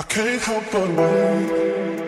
I can't help but wait.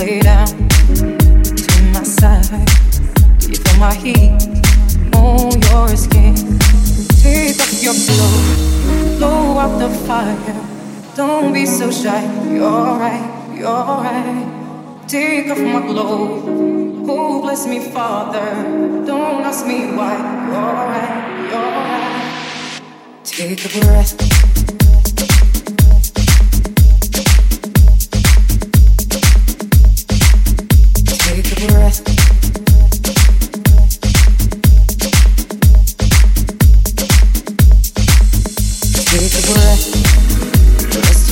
lay down to my side. Do you feel my heat on your skin? Take off your clothes, blow out the fire. Don't be so shy, you're right, you're right. Take off my clothes, oh bless me, Father. Don't ask me why, you're right, you're right. Take a breath.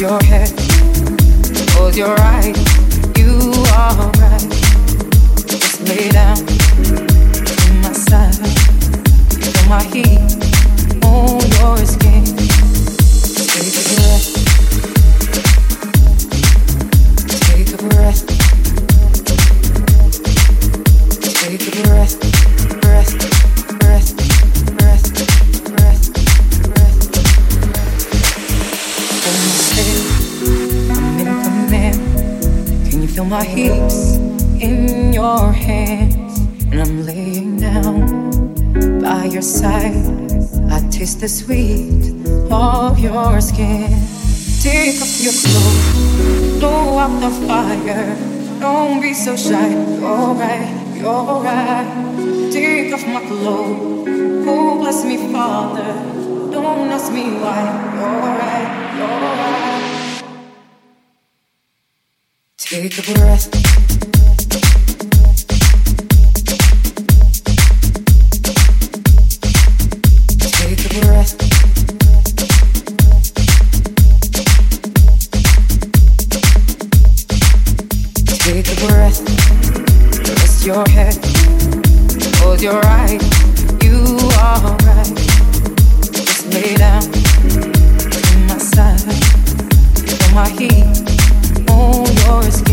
your head, close your eyes. The sweet of your skin. Take off your clothes, blow out the fire. Don't be so shy. You're right, you're right. Take off my clothes. Oh, bless me, Father. Don't ask me why. You're right, you're right. Take a breath. Your head, close your eyes. You are right. Just lay down in my side, feel my heat on your skin.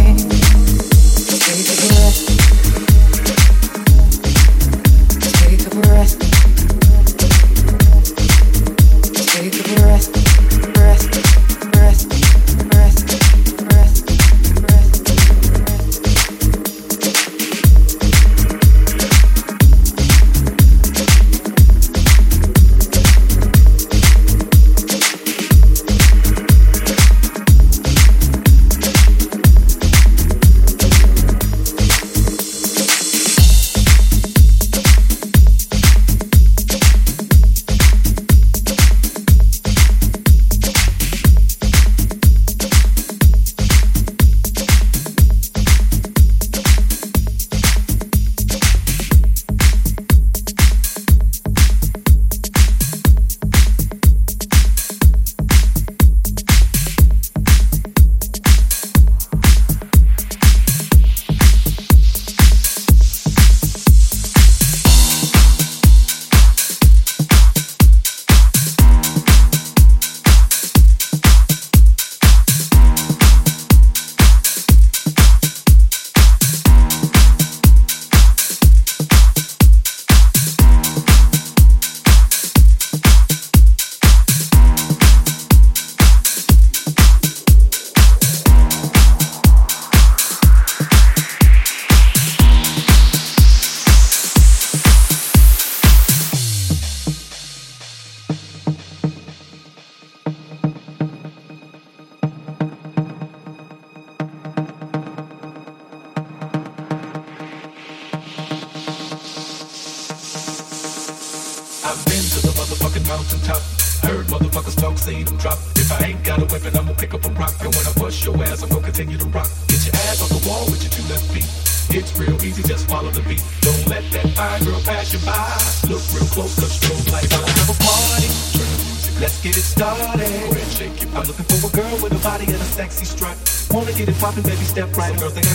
baby, step right. Some girls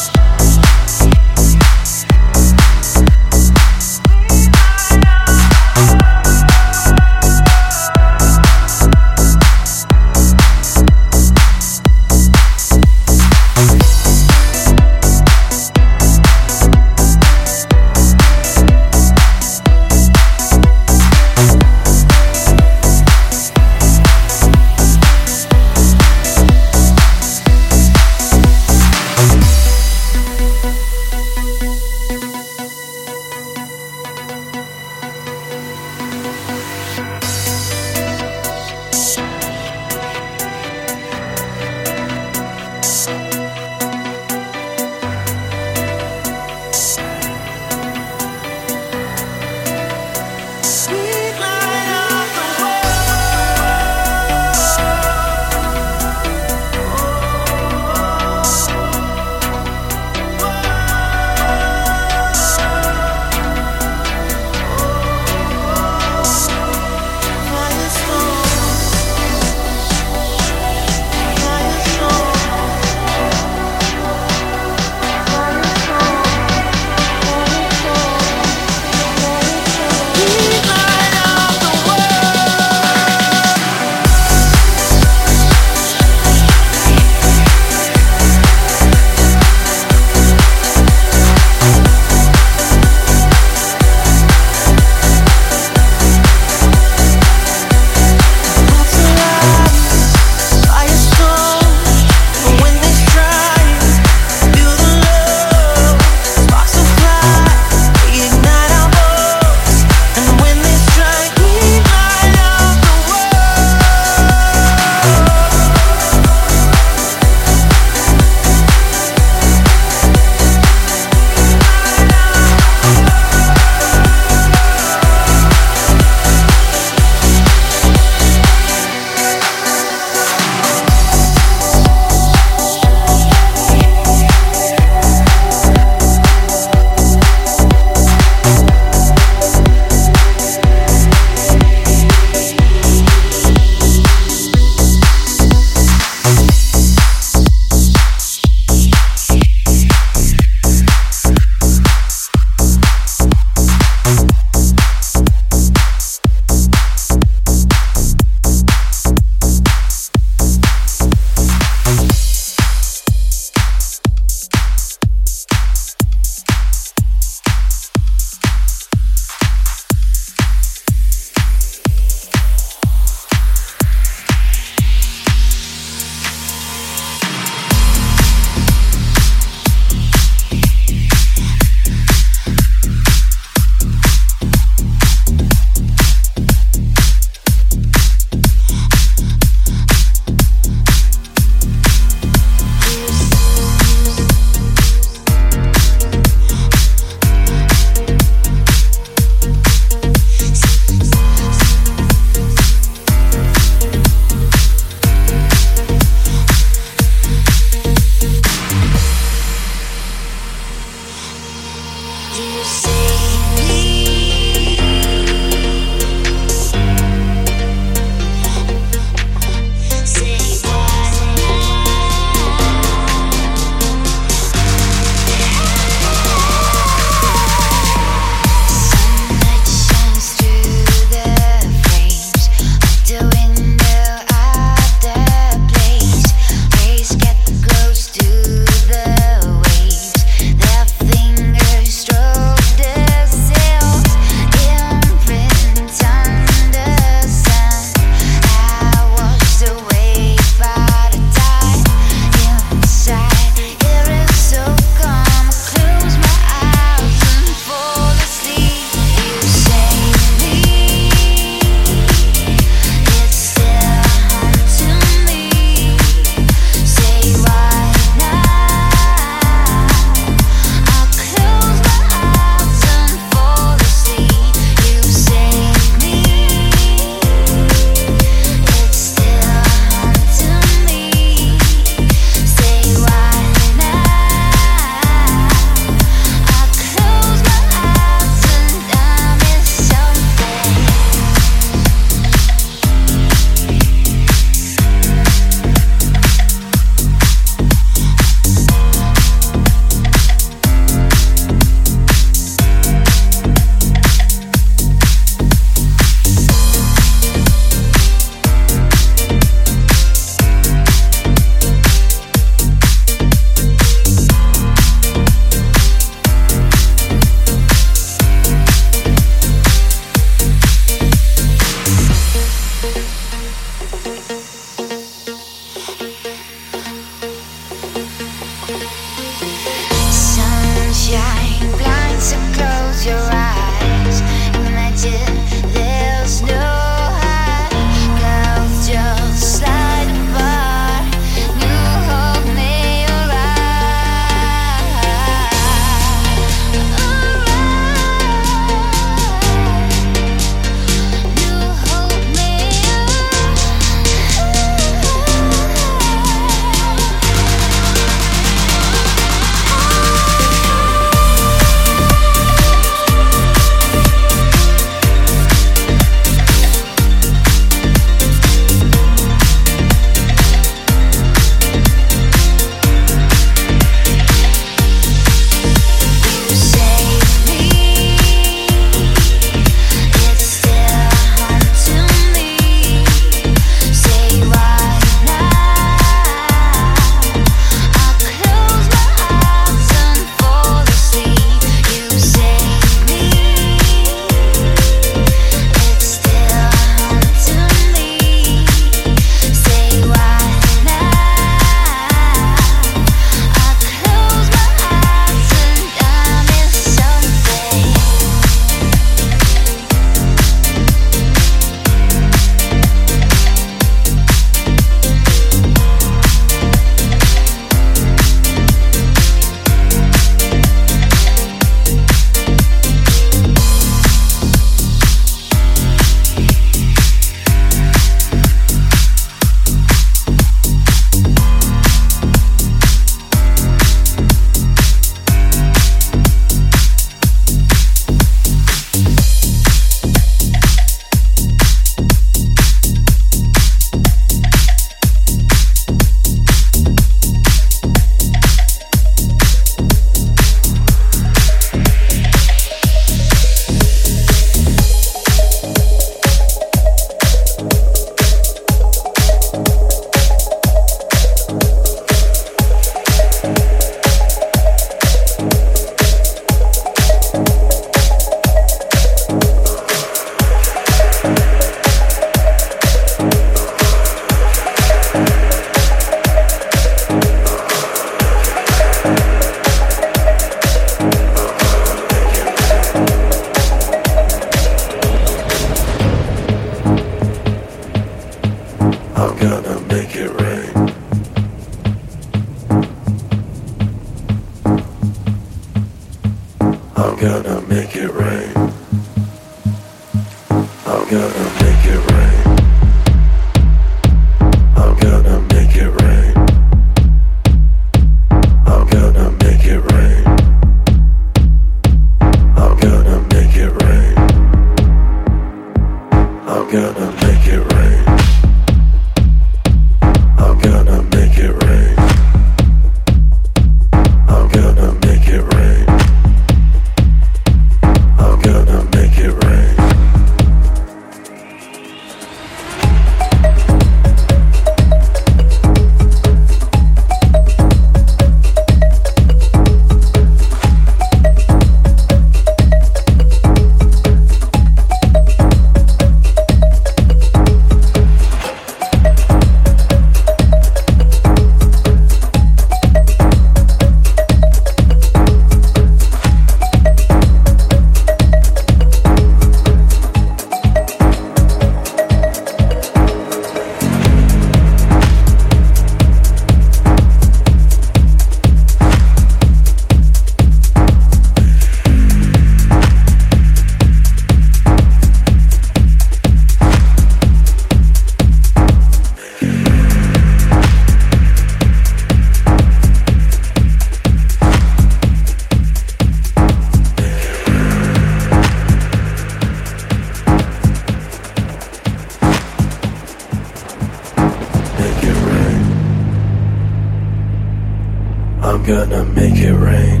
gonna make it rain.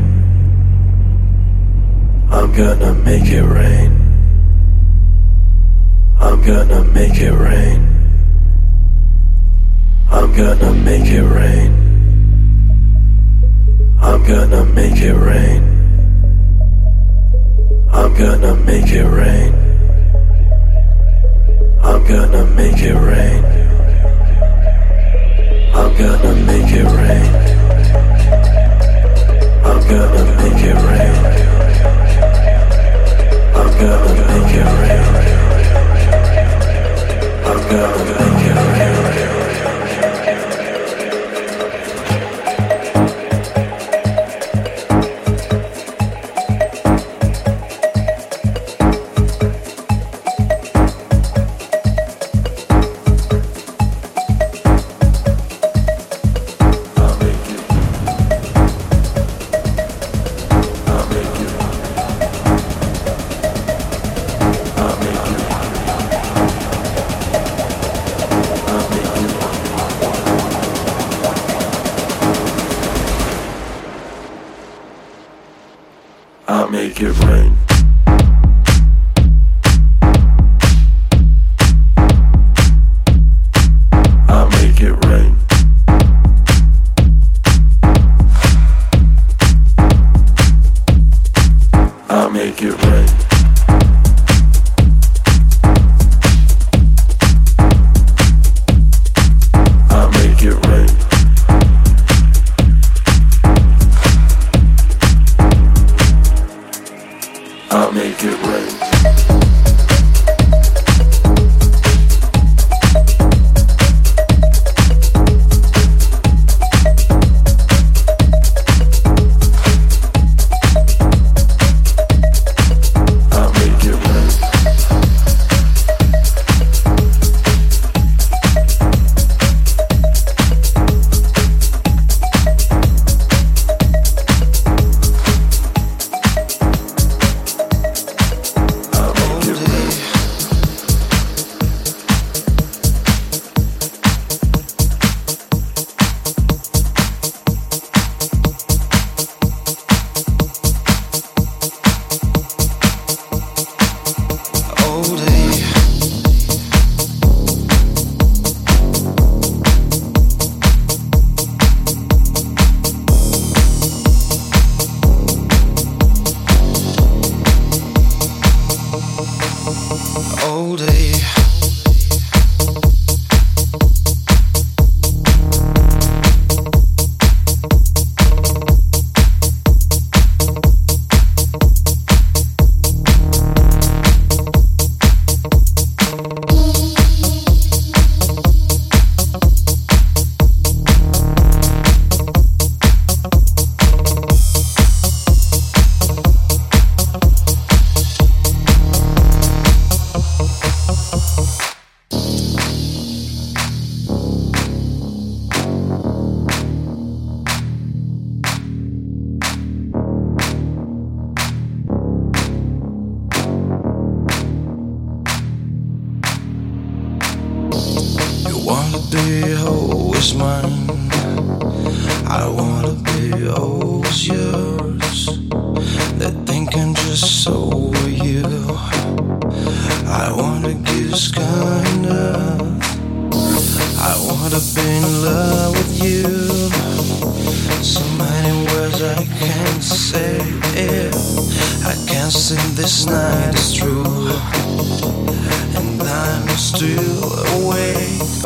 I'm gonna make it rain. I'm gonna make it rain. I'm gonna make it rain. I'm gonna make it rain. I'm gonna make it rain. I'm gonna make it rain. I'm gonna make it rain. I've got to make it real.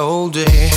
Oh, oh.